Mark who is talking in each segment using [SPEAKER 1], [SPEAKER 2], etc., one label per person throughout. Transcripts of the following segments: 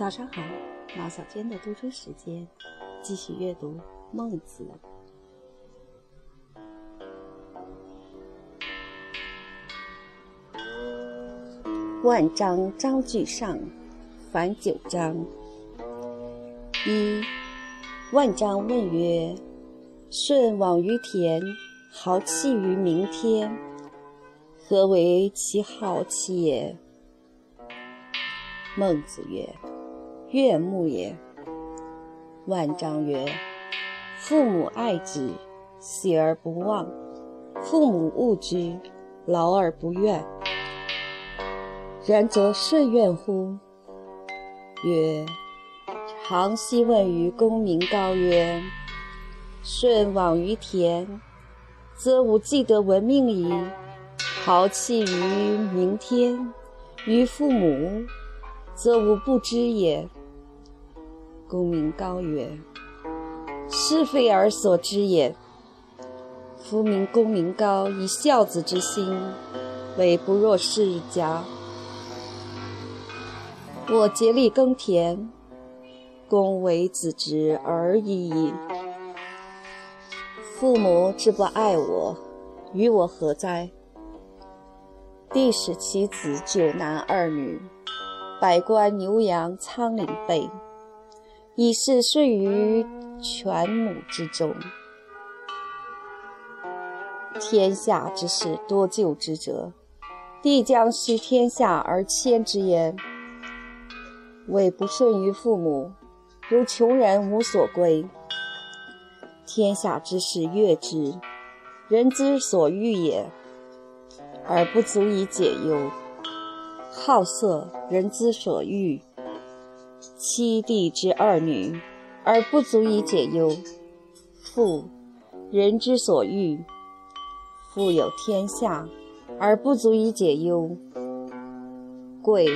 [SPEAKER 1] 早上好，毛小娟的读书时间，继续阅读《孟子》。万章章句上，凡九章。一，万章问曰：“舜往于田，豪气于明天，何为其好气也？”孟子曰：“悦目也。”万章曰：“父母爱之，喜而不忘；父母恶之，劳而不怨。然则舜怨乎？”曰：“常希问于公明高曰：‘舜往于田，则无既得闻命矣。豪气于明天，于父母。’”则无不知也。公明高曰：“是非而所知也。夫名公明高以孝子之心，为不若世家。我竭力耕田，公为子侄而已矣。父母之不爱我，与我何哉？帝使其子九男二女。”百官牛羊仓廪备，以是顺于犬母之中。天下之事多救之者，帝将失天下而迁之焉。为不顺于父母，如穷人无所归。天下之事悦之，人之所欲也，而不足以解忧。好色，人之所欲；妻弟之二女，而不足以解忧。富，人之所欲；富有天下，而不足以解忧。贵，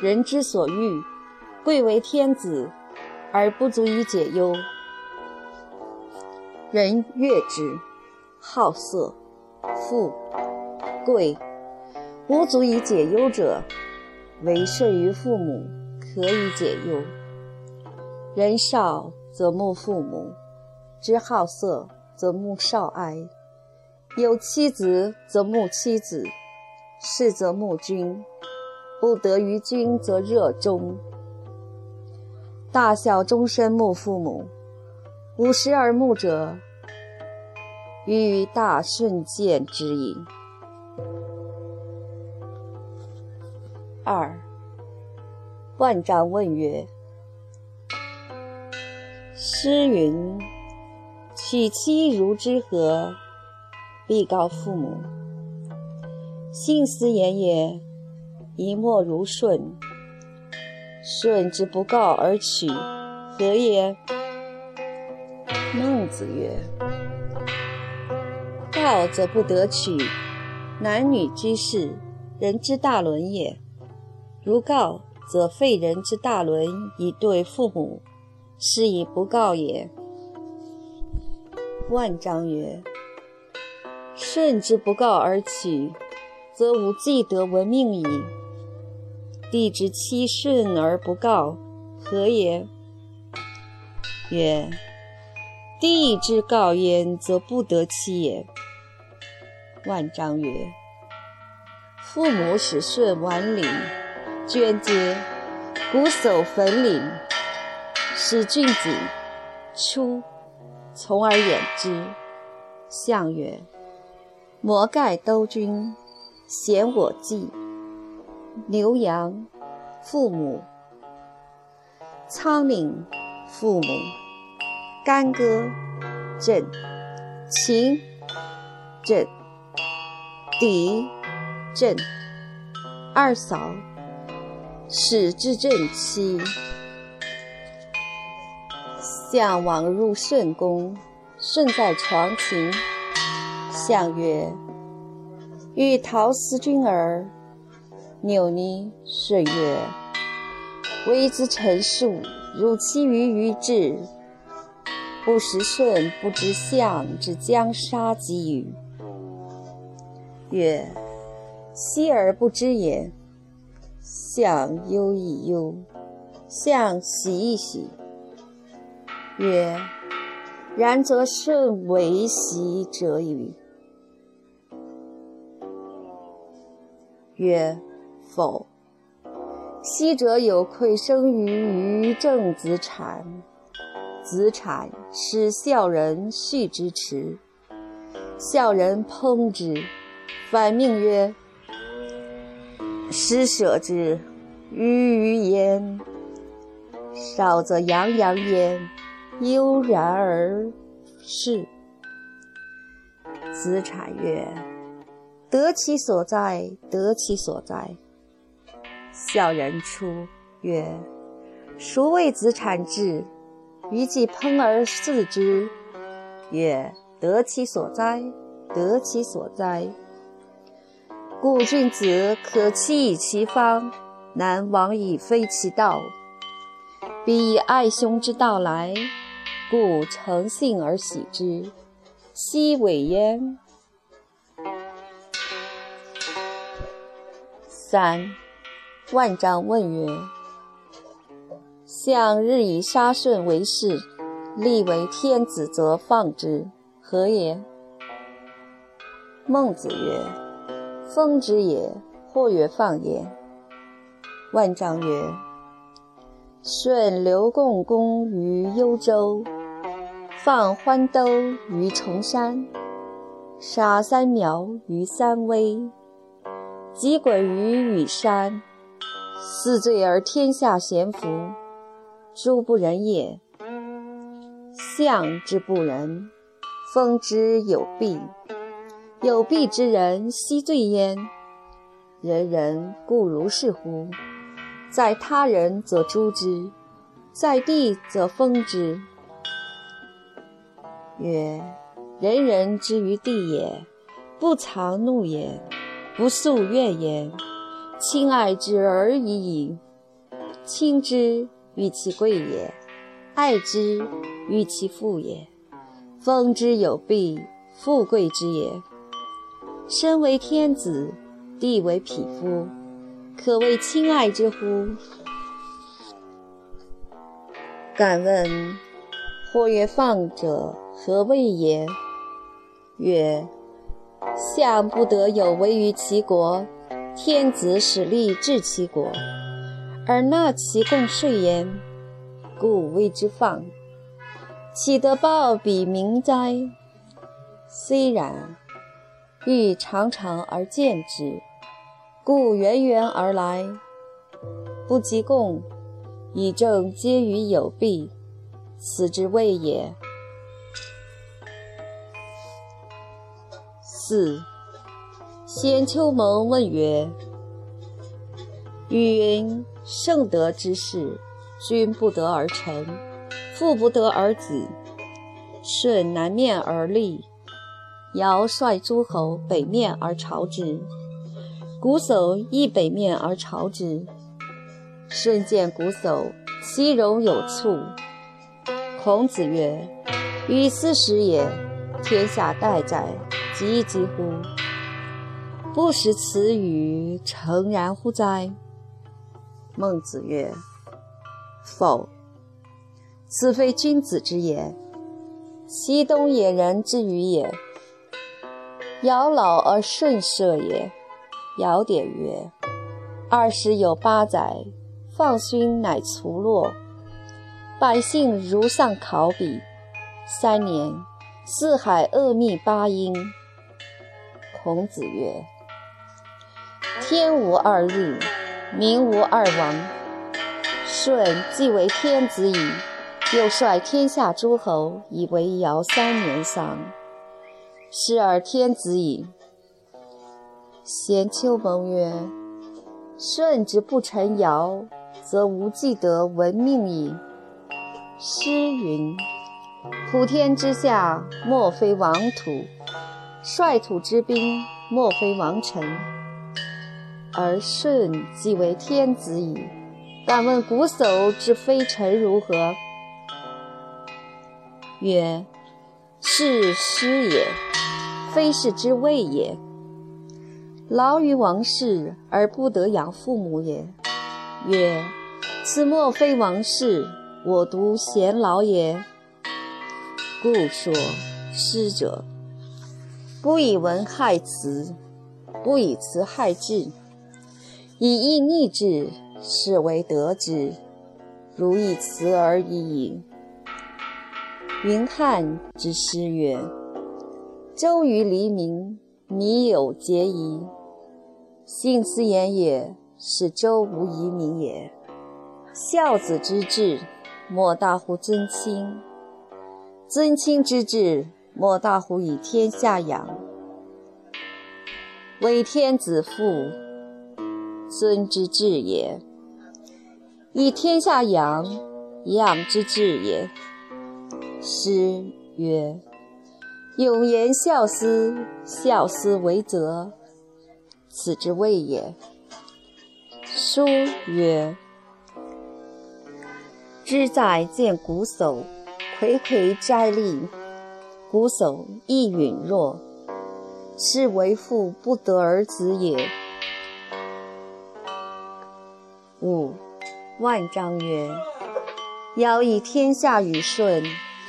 [SPEAKER 1] 人之所欲；贵为天子，而不足以解忧。人悦之，好色，富，贵。无足以解忧者，唯顺于父母，可以解忧。人少则慕父母，之好色则慕少哀；有妻子则慕妻子，事则慕君，不得于君则热衷。大小终身慕父母，五十而慕者，欲大顺见之矣。二，万章问曰：“诗云：‘娶妻如之何？’必告父母。信斯言也，一莫如舜。舜之不告而娶，何也？”孟子曰：“告则不得娶，男女之事，人之大伦也。”如告，则废人之大伦以对父母，是以不告也。万章曰：“舜之不告而取，则无既得闻命矣。帝之妻顺而不告，何也？”曰：“帝之告焉，则不得妻也。”万章曰：“父母使顺晚礼。”捐阶，鼓手焚岭，使君子出，从而远之。相曰：摩盖兜君，贤我计。牛羊，父母；仓廪，父母；干戈，朕；秦，朕；狄，朕；二嫂。使至正妻。相往入舜宫，舜在床前。相曰：“欲陶思君耳。”扭捏。舜曰：“微之臣术，汝其于于智。不识舜，不知相之将杀及与？”曰：“昔而不知也。”相忧亦忧，相喜一喜。曰：然则顺为喜者与？曰：否。昔者有愧生于于正子产，子产使孝人续之迟，孝人烹之，反命曰：施舍之，鱼鱼焉；少则洋洋焉，悠然而逝。子产曰：得其所哉，得其所哉。孝人出曰：“孰谓子产至？”余既烹而食之，曰：“得其所哉，得其所哉。”故君子可期以其方，难往以非其道。彼以爱兄之道来，故诚信而喜之，奚伪焉？三。万章问曰：“相日以杀顺为事，立为天子，则放之，何也？”孟子曰：“封之也，或曰放也。”万章曰：“舜流共工于幽州，放欢兜于崇山，杀三苗于三危，击鲧于羽山。”四罪而天下咸服，诸不仁也。相之不仁，封之有弊。有弊之人，奚罪焉？人人固如是乎？在他人则诛之，在地则封之。曰：人人之于地也，不藏怒也，不诉怨也。亲爱之而已矣。亲之欲其贵也，爱之欲其富也。封之有弊，富贵之也。身为天子，地为匹夫，可谓亲爱之乎？敢问：或曰放者，何谓也？曰：相不得有为于其国。天子使力治其国，而纳其贡税焉，故谓之放。岂得报彼民哉？虽然，欲长长而见之，故源源而来。不及贡，以正皆于有弊，此之谓也。四。先丘蒙问曰：“语云：圣德之士，君不得而臣，父不得而子。舜南面而立，尧率诸侯北面而朝之，瞽叟亦北面而朝之。舜见瞽叟，其容有蹙。孔子曰：‘予斯时也，天下待哉，急急乎！’”不识此语，诚然乎哉？孟子曰：“否，此非君子之言，西东野人之语也。尧老而舜射也。尧典曰：‘二十有八载，放勋乃卒落，百姓如丧考妣。三年，四海恶密八音。’孔子曰。”天无二日，民无二王。舜既为天子矣，又率天下诸侯以为尧三年丧，是而天子矣。先丘蒙曰：“舜之不成尧，则无既得闻命矣。”诗云：“普天之下，莫非王土；率土之滨，莫非王臣。”而舜即为天子矣。敢问瞽叟之非臣如何？曰：是师也，非是之谓也。劳于王室而不得养父母也。曰：此莫非王事，我独贤老也。故说师者，不以文害辞，不以辞害志，以义逆志，是为得之。如以辞而已矣。云汉之诗曰：“周于黎民，弥有节矣。”信此言也，是周无遗民也。孝子之志，莫大乎尊亲；尊亲之志，莫大乎以天下养。为天子父，尊之志也；以天下养，养之志也。诗曰：“永言孝思，孝思为则。”此之谓也。书曰：“知在见瞽叟，睽睽摘栗。瞽叟亦允若，是为父不得而子也。”五万章曰：“尧以天下与舜，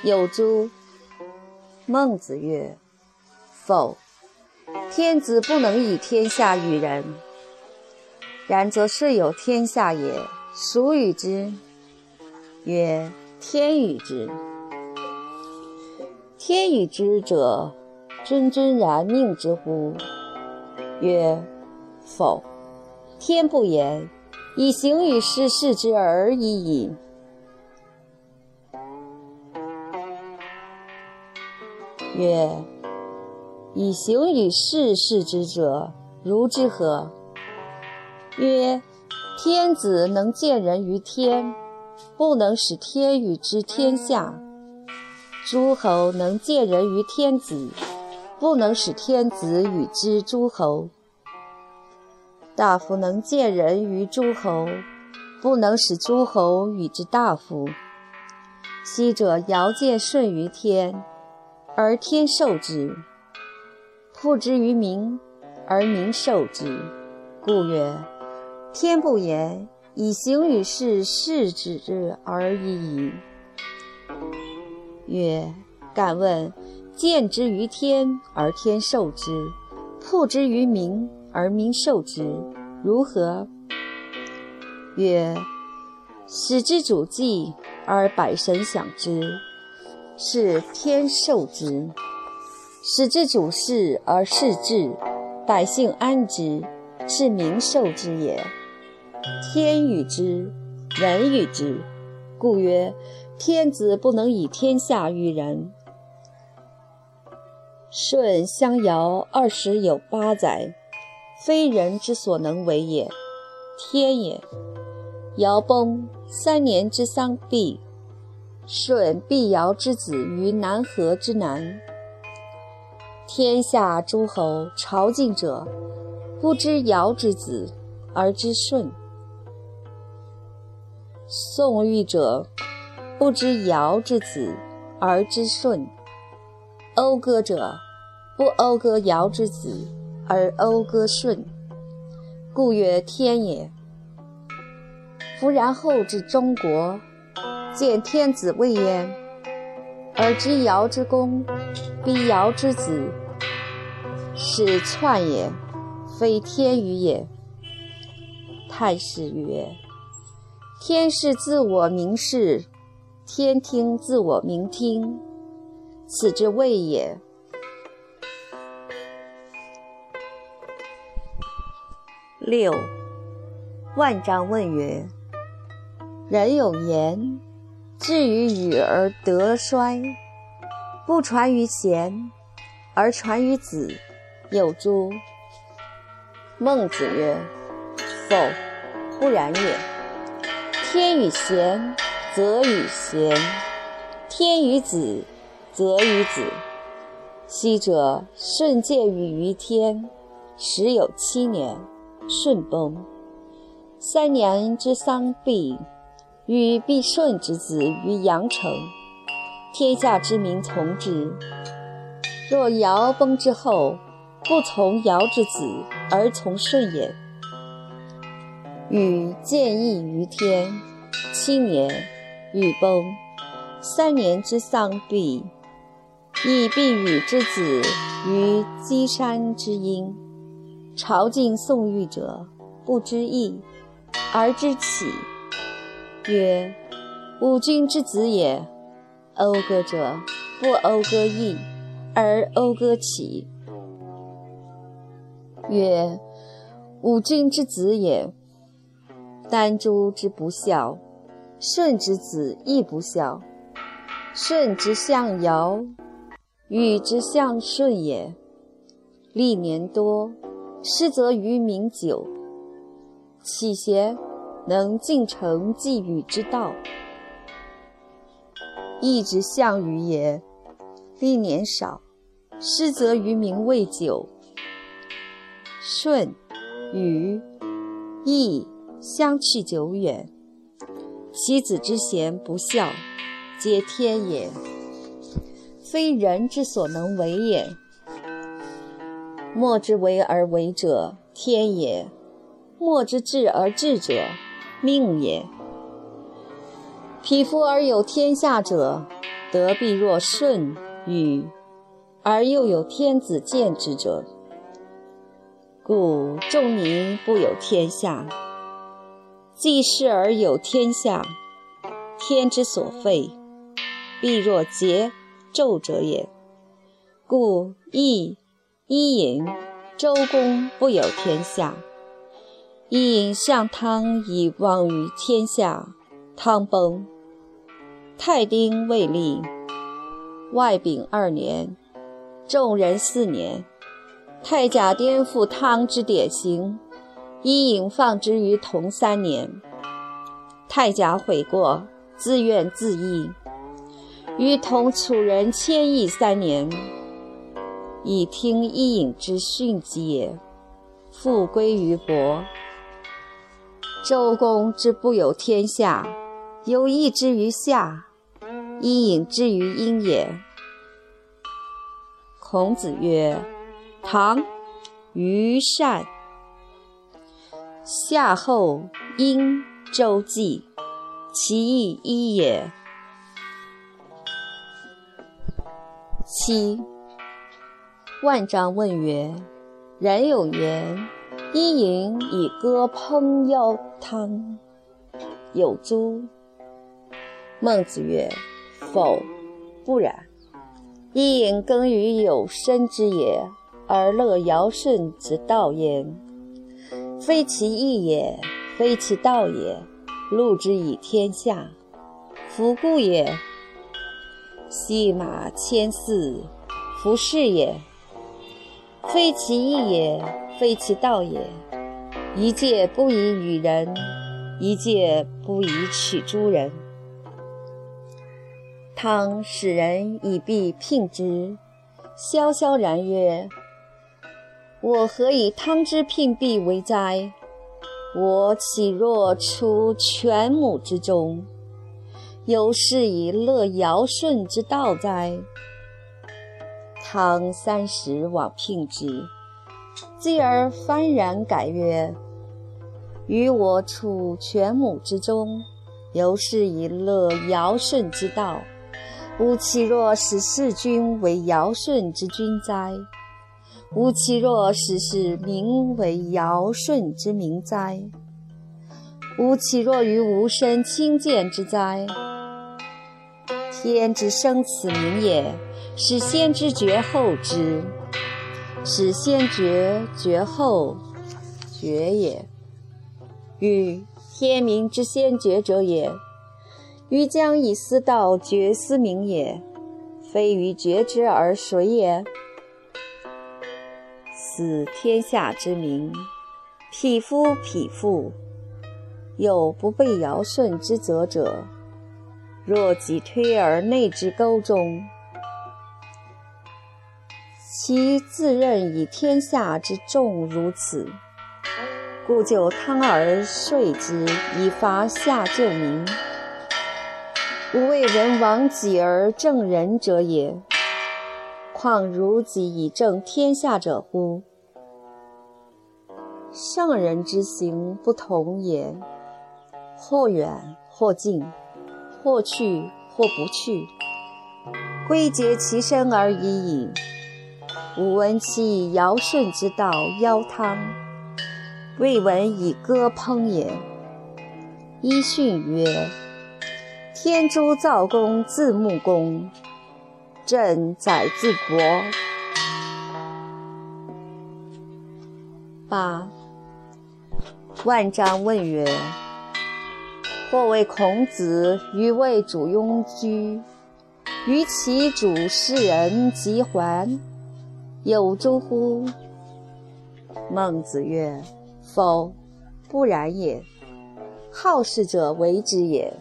[SPEAKER 1] 有诸？”孟子曰：“否。”天子不能以天下与人，然则遂有天下也。孰与之？曰：天与之。天与之者，真真然命之乎？曰：否。天不言，以行与事事之而已矣。曰。以行与事事之者，如之何？曰：天子能见人于天，不能使天与之天下；诸侯能见人于天子，不能使天子与之诸侯；大夫能见人于诸侯，不能使诸侯与之大夫。昔者尧见舜于天，而天受之。复之于民，而民受之，故曰：天不言，以行于事，事之而已矣。曰：敢问，见之于天，而天受之；复之于民，而民受之，如何？曰：使之主祭，而百神享之，是天授之。使之主事而事治，百姓安之，是民受之也。天与之，人与之，故曰：天子不能以天下与人。舜相尧二十有八载，非人之所能为也，天也。尧崩，三年之丧毕，舜必尧之子于南河之南。天下诸侯朝觐者，不知尧之子而知舜；宋玉者，不知尧之子而知舜；讴歌者，不讴歌尧之子而讴歌舜。故曰天也。夫然后至中国，见天子未焉，而知尧之功。必尧之子，是篡也，非天与也。太史曰：天是自我明视，天听自我明听，此之谓也。六万章问曰：人有言，至于与而德衰。不传于贤，而传于子，有诸？孟子曰：“否，不然也。天与贤，则与贤；天与子，则与子。昔者舜介于于天，时有七年，舜崩。三年之丧毕，禹必舜之子于阳城。”天下之民从之。若尧崩之后，不从尧之子，而从舜也。禹见义于天，七年，禹崩。三年之丧毕，亦避禹之子于箕山之阴。朝觐宋玉者，不知义，而知起。曰：吾君之子也。讴歌者，不讴歌义，而讴歌起。曰：吾君之子也。丹朱之不孝，舜之子亦不孝。舜之相尧，禹之相舜也。历年多，失则于民久。岂贤能尽承继禹之道？义之相与也。历年少，失则于民未久。舜、禹、义相去久远，其子之贤不孝，皆天也，非人之所能为也。莫之为而为者，天也；莫之治而治者，命也。匹夫而有天下者，德必若舜、禹，而又有天子见之者。故仲尼不有天下，既是而有天下，天之所废，必若桀、纣者也。故羿、伊尹、周公不有天下。伊尹向汤以望于天下，汤崩。太丁未立，外丙二年，仲仁四年。太甲颠覆汤之典型，伊尹放之于同三年。太甲悔过，自怨自缢，于同楚人迁邑三年，以听伊尹之训疾也，复归于国。周公之不有天下，有义之于下，伊尹之于殷也。孔子曰。唐，虞善。夏后殷周季，其义一也。七。万章问曰：“人有言，伊尹以歌烹邀汤，有诸？”孟子曰：“否，不然。伊尹耕于有生之也。”而乐尧舜之道焉，非其义也，非其道也。禄之以天下，弗故也。系马千驷，夫是也。非其义也，非其道也。一介不以与人，一介不以取诸人。汤使人以必聘之，萧萧然曰。我何以汤之聘必为哉？我岂若出犬母之中，犹是以乐尧舜之道哉？汤三十往聘之，继而幡然改曰：“于我处犬母之中，犹是以乐尧舜之道，吾岂若使世君为尧舜之君哉？”吾其若使是民为尧舜之民哉？吾其若于吾身亲见之哉？天之生此民也，使先知觉后之，使先觉绝后觉也。欲天明之先觉者也，于将以思道觉思明也，非于觉之而谁也？此天下之名，匹夫匹妇，有不被尧舜之责者。若己推而内之沟中，其自认以天下之重如此，故就汤而税之，以伐下救民。吾为人亡己而正人者也。况如己以正天下者乎？上人之行不同也，或远或近，或去，或不去，归结其身而已矣。吾闻其尧舜之道邀汤，未闻以歌烹也。伊训曰：“天诛灶公自穆公，朕宰自伯。”八。万章问曰：“或谓孔子与谓主庸居，于其主世人及还，有诸乎？”孟子曰：“否，不然也。好事者为之也。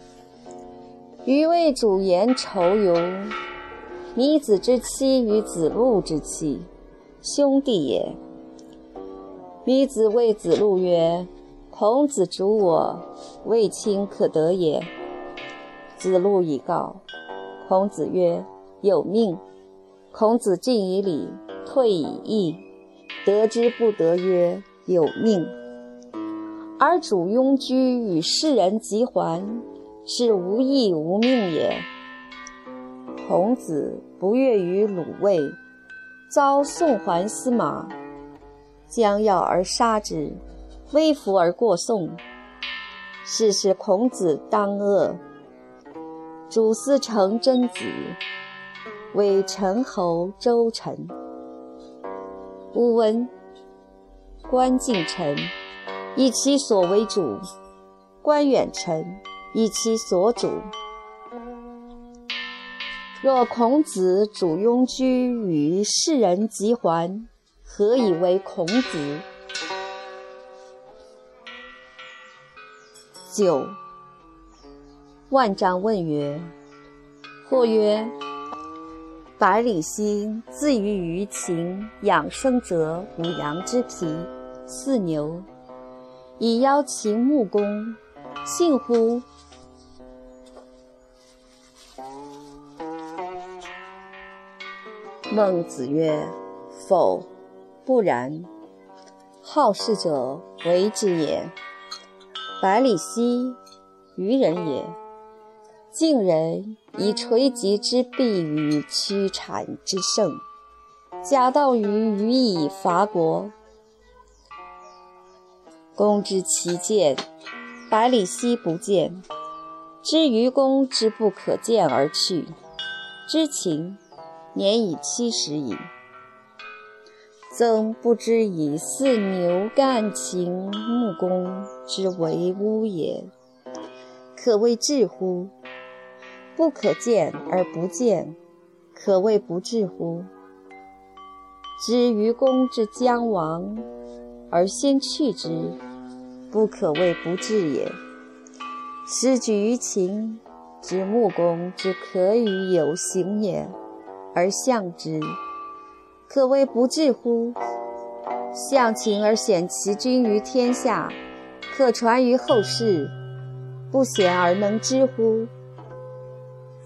[SPEAKER 1] 余谓主言仇庸，弥子之妻与子路之妻，兄弟也。弥子谓子路曰。”孔子主我，未亲可得也。子路以告。孔子曰：“有命。”孔子敬以礼，退以义。得之不得曰：“有命。”而主庸居与世人及还，是无义无命也。孔子不悦于鲁卫，遭宋桓司马，将要而杀之。微服而过宋，是使孔子当恶。主司成真子，为陈侯周臣。吾闻关敬臣以其所为主，关远臣以其所主。若孔子主庸居与世人及还，何以为孔子？九。万章问曰：“或曰，百里奚自于于秦养生者五羊之皮，四牛，以邀秦穆公，信乎？”孟子曰：“否，不然。好事者为之也。”百里奚，愚人也。晋人以垂棘之弊与屈产之盛，假道于予以伐国。公之其见，百里奚不见，知愚公之不可见而去。知秦年已七十矣。曾不知以四牛干秦穆公之为巫也，可谓智乎？不可见而不见，可谓不智乎？知愚公之将亡而先去之，不可谓不智也。时举于秦，知穆公之可与有行也，而相之。可谓不智乎？相秦而显其君于天下，可传于后世，不显而能知乎？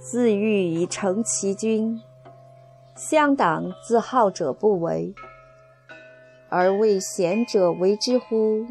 [SPEAKER 1] 自欲以成其君，乡党自好者不为，而为贤者为之乎？